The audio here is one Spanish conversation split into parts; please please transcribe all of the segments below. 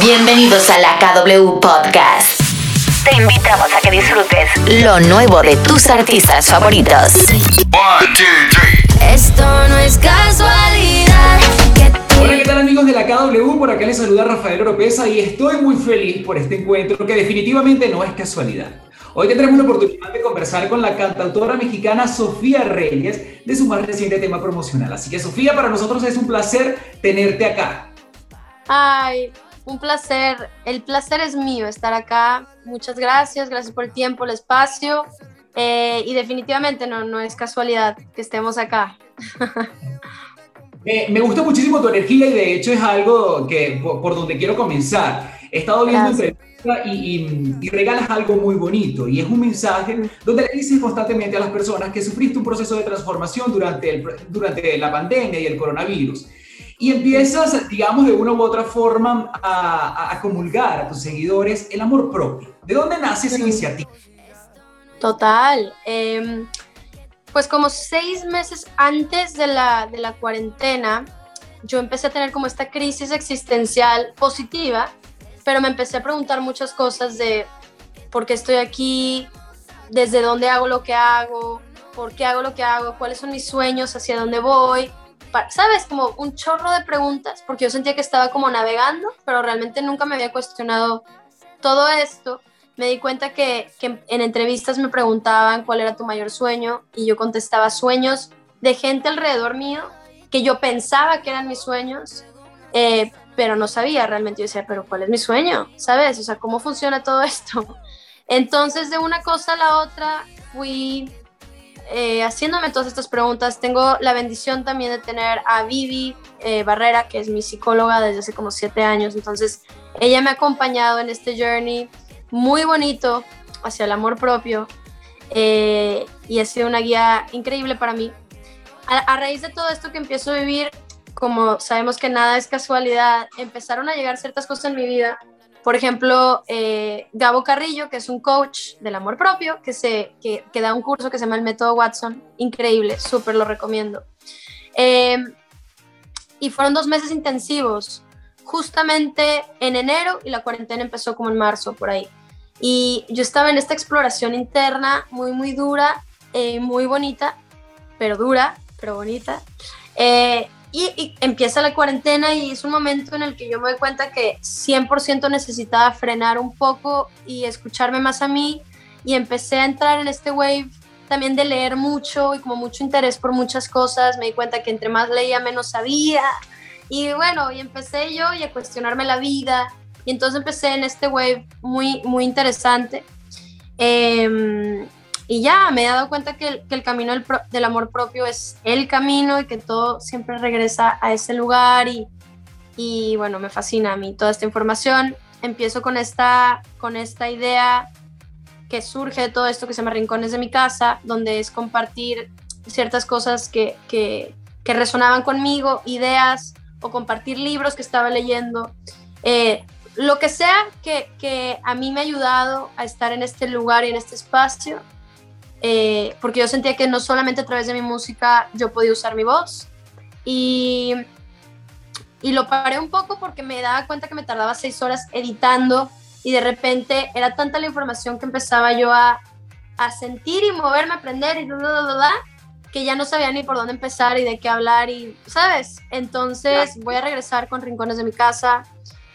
Bienvenidos a la KW Podcast. Te invitamos a que disfrutes lo nuevo de tus artistas favoritos. Esto no es casualidad. Hola, ¿qué tal amigos de la KW? Por acá les saluda Rafael Oropesa y estoy muy feliz por este encuentro que definitivamente no es casualidad. Hoy tendremos la oportunidad de conversar con la cantautora mexicana Sofía Reyes de su más reciente tema promocional. Así que Sofía, para nosotros es un placer tenerte acá. Ay, un placer. El placer es mío estar acá. Muchas gracias, gracias por el tiempo, el espacio. Eh, y definitivamente no, no es casualidad que estemos acá. me gusta muchísimo tu energía y de hecho es algo que por, donde quiero comenzar. He estado viendo entrevistas y, y, regalas algo muy bonito y es un mensaje donde le dices constantemente a las personas que sufriste un proceso de transformación durante, el, durante la pandemia y el coronavirus y empiezas, digamos, de una u otra forma a, a, comulgar a tus seguidores el amor propio. ¿De dónde nace esa iniciativa? Total. Em, pues como seis meses antes de la, de la cuarentena, yo empecé a tener como esta crisis existencial positiva, pero me empecé a preguntar muchas cosas de por qué estoy aquí, desde dónde hago lo que hago, por qué hago lo que hago, cuáles son mis sueños, hacia dónde voy. ¿Sabes? Como un chorro de preguntas, porque yo sentía que estaba como navegando, pero realmente nunca me había cuestionado todo esto. Me di cuenta que, en entrevistas me preguntaban cuál era tu mayor sueño y yo contestaba sueños de gente alrededor mío que yo pensaba que eran mis sueños, eh, pero no sabía realmente. Yo decía, pero ¿cuál es mi sueño? ¿Sabes? O sea, ¿cómo funciona todo esto? Entonces, de una cosa a la otra, fui eh, haciéndome todas estas preguntas. Tengo la bendición también de tener a Vivi eh, Barrera, que es mi psicóloga desde hace como siete años. Entonces, ella me ha acompañado en este journey muy bonito hacia el amor propio eh, y ha sido una guía increíble para mí. a raíz de todo esto que empiezo a vivir, como sabemos que nada es casualidad, empezaron a llegar ciertas cosas en mi vida por ejemplo, eh, Gabo Carrillo, que es un coach del amor propio, que, se, que, da un curso que se llama el método Watson, increíble, súper lo recomiendo. Em, y fueron dos meses intensivos, justamente en enero y la cuarentena empezó como en marzo, por ahí. Y yo estaba en esta exploración interna muy, muy dura, eh, muy bonita, pero dura, pero bonita. Eh, y, empieza la cuarentena y es un momento en el que yo me doy cuenta que 100% necesitaba frenar un poco y escucharme más a mí y empecé a entrar en este wave también de leer mucho y como mucho interés por muchas cosas. Me di cuenta que entre más leía menos sabía y bueno, y empecé yo a cuestionarme la vida y entonces empecé en este wave muy, muy interesante. Eh, y ya me he dado cuenta que el, camino del, amor propio es el camino y que todo siempre regresa a ese lugar y, bueno, me fascina a mí toda esta información. Empiezo con esta, con esta idea que surge de todo esto que se llama Rincones de mi casa, donde es compartir ciertas cosas que, que, que resonaban conmigo, ideas o compartir libros que estaba leyendo. Eh, lo que sea que, que, a mí me ha ayudado a estar en este lugar y en este espacio eh, porque yo sentía que no solamente a través de mi música yo podía usar mi voz. Y, y lo paré un poco porque me daba cuenta que me tardaba seis horas editando y de repente era tanta la información que empezaba yo a, a sentir y moverme, aprender y bla, bla, bla, bla, que ya no sabía ni por dónde empezar y de qué hablar y, ¿sabes? Entonces voy a regresar con Rincones de mi casa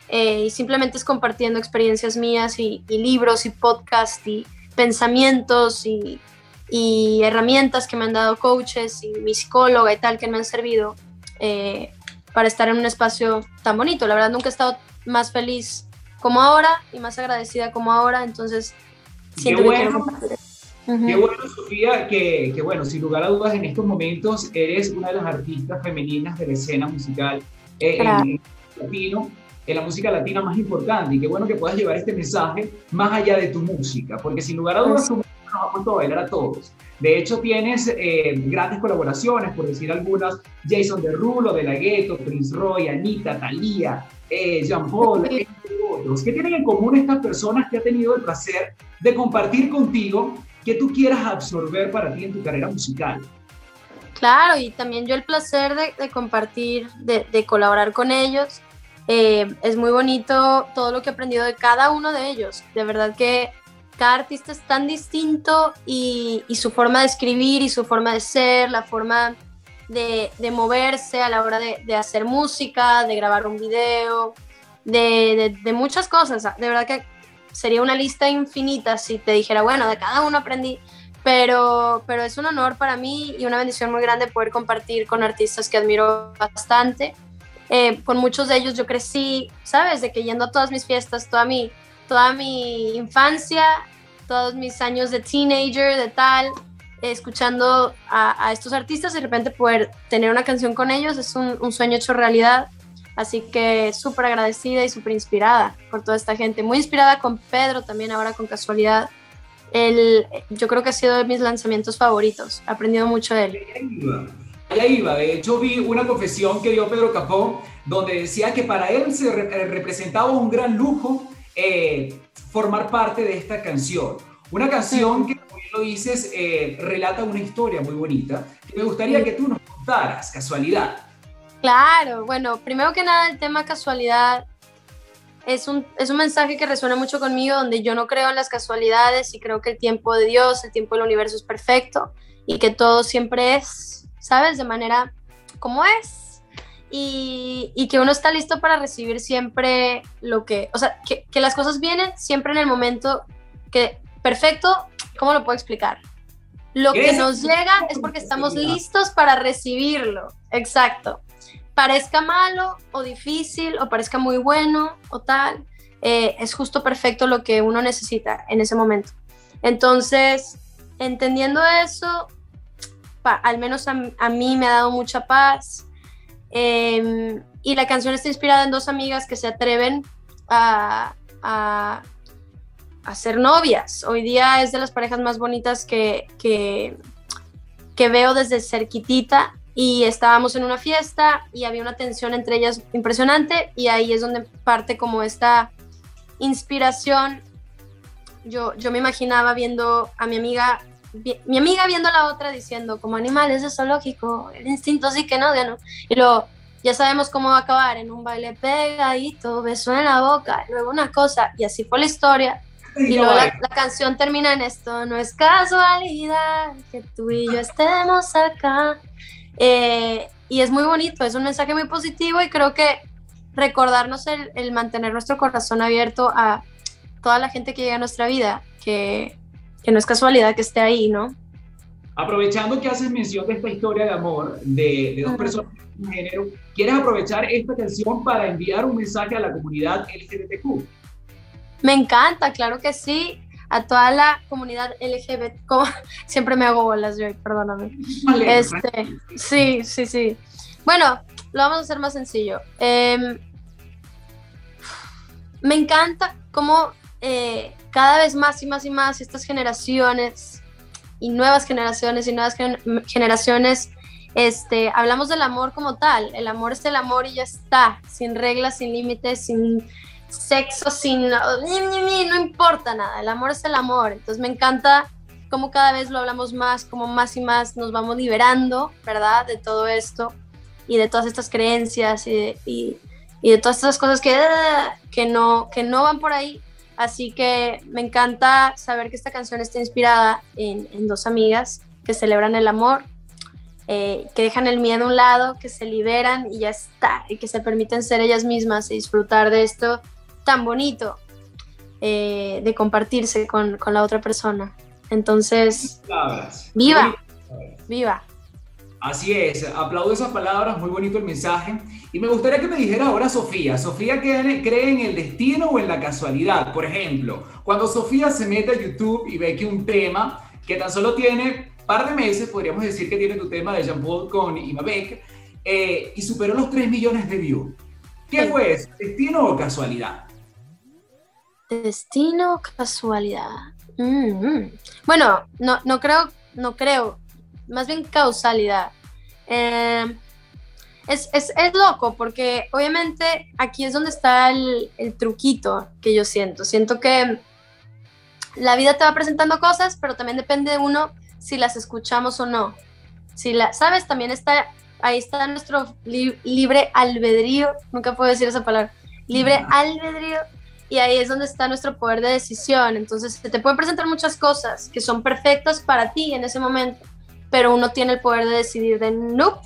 eh, y simplemente es compartiendo experiencias mías y, y libros y podcast y pensamientos y y herramientas que me han dado coaches y mi psicóloga y tal que me han servido eh, para estar en un espacio tan bonito. La verdad nunca he estado más feliz como ahora y más agradecida como ahora, entonces siento que quiero compartir. Qué bueno, Sofía, que, que, bueno, sin lugar a dudas en estos momentos eres una de las artistas femeninas de la escena musical eh, en, latino, en la música latina más importante y qué bueno que puedas llevar este mensaje más allá de tu música, porque sin lugar a dudas tu nos ha puesto a bailar a todos. De hecho, tienes eh, grandes colaboraciones, por decir algunas, Jason Derulo, De La Ghetto, Prince Roy, Anita, Thalía, eh, Jean Paul, entre otros. ¿Qué tienen en común estas personas que ha tenido el placer de compartir contigo que tú quieras absorber para ti en tu carrera musical? Claro, y también yo el placer de, compartir, de, de, colaborar con ellos. Eh, es muy bonito todo lo que he aprendido de cada uno de ellos. De verdad que cada artista es tan distinto y, su forma de escribir y su forma de ser, la forma de, moverse a la hora de, hacer música, de grabar un video, de, muchas cosas. De verdad que sería una lista infinita si te dijera, bueno, de cada uno aprendí, pero, pero es un honor para mí y una bendición muy grande poder compartir con artistas que admiro bastante. Eh, con muchos de ellos yo crecí, ¿sabes? De que yendo a todas mis fiestas, toda mi, toda mi infancia, todos mis años de teenager, de tal, escuchando a, estos artistas y de repente poder tener una canción con ellos es un, un sueño hecho realidad. Así que súper agradecida y súper inspirada por toda esta gente. Muy inspirada con Pedro también ahora con casualidad. El, yo creo que ha sido de mis lanzamientos favoritos. He aprendido mucho de él. Ahí iba. De hecho, vi una confesión que dio Pedro Capó donde decía que para él se eh, representaba un gran lujo eh, formar parte de esta canción. Una canción que, como lo dices, eh, relata una historia muy bonita. me gustaría que tú nos contaras, casualidad. Claro, bueno, primero que nada el tema casualidad es un, es un mensaje que resuena mucho conmigo, donde yo no creo en las casualidades y creo que el tiempo de Dios, el tiempo del universo es perfecto y que todo siempre es, ¿sabes? De manera como es. Y, y que uno está listo para recibir siempre lo que, o sea, que, que las cosas vienen siempre en el momento que perfecto, ¿cómo lo puedo explicar? Lo que nos llega es porque estamos listos para recibirlo. Exacto parezca malo o difícil o parezca muy bueno o tal, eh, es justo perfecto lo que uno necesita en ese momento. Entonces, entendiendo eso, al menos a, mí me ha dado mucha paz. Em, y la canción está inspirada en dos amigas que se atreven a, a, ser novias. Hoy día es de las parejas más bonitas que, que, que veo desde cerquitita y estábamos en una fiesta y había una tensión entre ellas impresionante y ahí es donde parte como esta inspiración. Yo, yo me imaginaba viendo a mi amiga, mi amiga viendo a la otra diciendo como animales de zoológico, el instinto sí que no, ya no. Y luego ya sabemos cómo va a acabar en un baile pegadito, beso en la boca, luego una cosa y así fue la historia. Y luego la, la, canción termina en esto, no es casualidad que tú y yo estemos acá. Eh, y es muy bonito, es un mensaje muy positivo y creo que recordarnos el, mantener nuestro corazón abierto a toda la gente que llega a nuestra vida, que, que no es casualidad que esté ahí, ¿no? Aprovechando que haces mención de esta historia de amor de, de dos personas de género, ¿quieres aprovechar esta canción para enviar un mensaje a la comunidad LGBTQ? Me encanta, claro que sí a toda la comunidad LGBT, siempre me hago bolas, yo, perdóname. este, sí, sí, sí. Bueno, lo vamos a hacer más sencillo. Em, me encanta cómo eh, cada vez más y más y más estas generaciones y nuevas generaciones y nuevas generaciones este, hablamos del amor como tal. El amor es el amor y ya está, sin reglas, sin límites, sin sexo sin... No importa nada, el amor es el amor. Entonces me encanta cómo cada vez lo hablamos más, como más y más nos vamos liberando, ¿verdad? De todo esto y de todas estas creencias y de, todas estas cosas que, que, no, que no van por ahí. Así que me encanta saber que esta canción está inspirada en, dos amigas que celebran el amor, eh, que dejan el miedo a un lado, que se liberan y ya está, y que se permiten ser ellas mismas y disfrutar de esto tan bonito eh, de compartirse con, con, la otra persona. Entonces, viva, viva. Así es, aplaudo esas palabras, muy bonito el mensaje. Y me gustaría que me dijera ahora Sofía, ¿Sofía cree en el destino o en la casualidad? Por ejemplo, cuando Sofía se mete a YouTube y ve que un tema que tan solo tiene par de meses, podríamos decir que tiene tu tema de Jean Paul con Imabek, eh, y superó los 3 millones de views. ¿Qué fue eso? ¿Destino o casualidad? Destino, casualidad. Mm, bueno, no, no creo, no creo, más bien causalidad. Em, es, loco porque obviamente aquí es donde está el, truquito que yo siento. Siento que la vida te va presentando cosas, pero también depende de uno si las escuchamos o no. Si la, sabes, también está ahí está nuestro libre albedrío, nunca puedo decir esa palabra, libre albedrío, y ahí es donde está nuestro poder de decisión. Entonces, se te pueden presentar muchas cosas que son perfectas para ti en ese momento, pero uno tiene el poder de decidir de, no,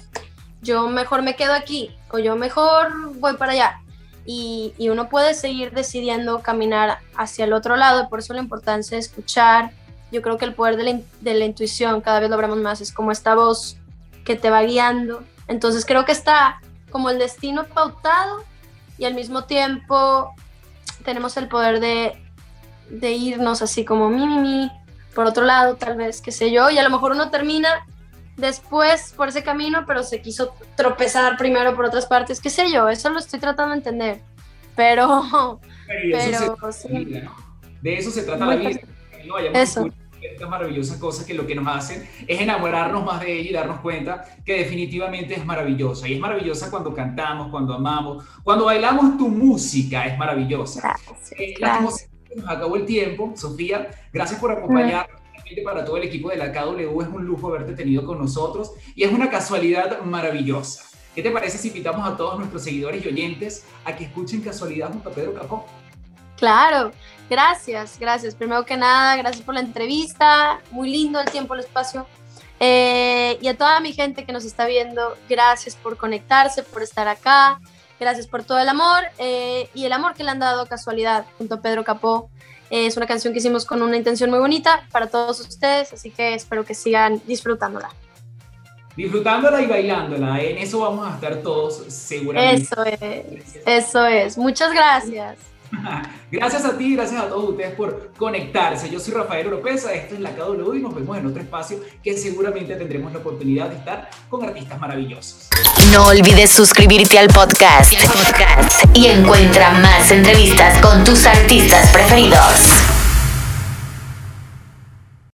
yo mejor me quedo aquí o yo mejor voy para allá. Y, y, uno puede seguir decidiendo caminar hacia el otro lado, por eso la importancia de escuchar. Yo creo que el poder de la, de la intuición, cada vez lo más, es como esta voz que te va guiando. Entonces creo que está como el destino pautado y al mismo tiempo tenemos el poder de, de irnos así como mi, mi, mi, por otro lado, tal vez, qué sé yo, y a lo mejor uno termina después por ese camino, pero se quiso tropezar primero por otras partes, qué sé yo, eso lo estoy tratando de entender. Pero, pero, De eso se trata la vida. No eso esta maravillosa cosa que lo que nos hacen es enamorarnos más de ella y darnos cuenta que definitivamente es maravillosa. Y es maravillosa cuando cantamos, cuando amamos, cuando bailamos tu música, es maravillosa. Gracias, eh, Nos acabó el tiempo, Sofía. Gracias por acompañarnos. Para todo el equipo de la KW es un lujo haberte tenido con nosotros y es una casualidad maravillosa. ¿Qué te parece si invitamos a todos nuestros seguidores y oyentes a que escuchen Casualidad junto a Pedro Capó? Claro, gracias, gracias. Primero que nada, gracias por la entrevista. Muy lindo el tiempo, el espacio. Eh, y a toda mi gente que nos está viendo, gracias por conectarse, por estar acá. Gracias por todo el amor eh, y el amor que le han dado casualidad junto a Pedro Capó. Eh, es una canción que hicimos con una intención muy bonita para todos ustedes, así que espero que sigan disfrutándola. Disfrutándola y bailándola, en eso vamos a estar todos seguramente. Eso es, eso es. Muchas gracias. Gracias a ti, gracias a todos ustedes por conectarse. Yo soy Rafael Oropesa, esto es la KW y nos vemos en otro espacio que seguramente tendremos la oportunidad de estar con artistas maravillosos. No olvides suscribirte al podcast, podcast y encuentra más entrevistas con tus artistas preferidos.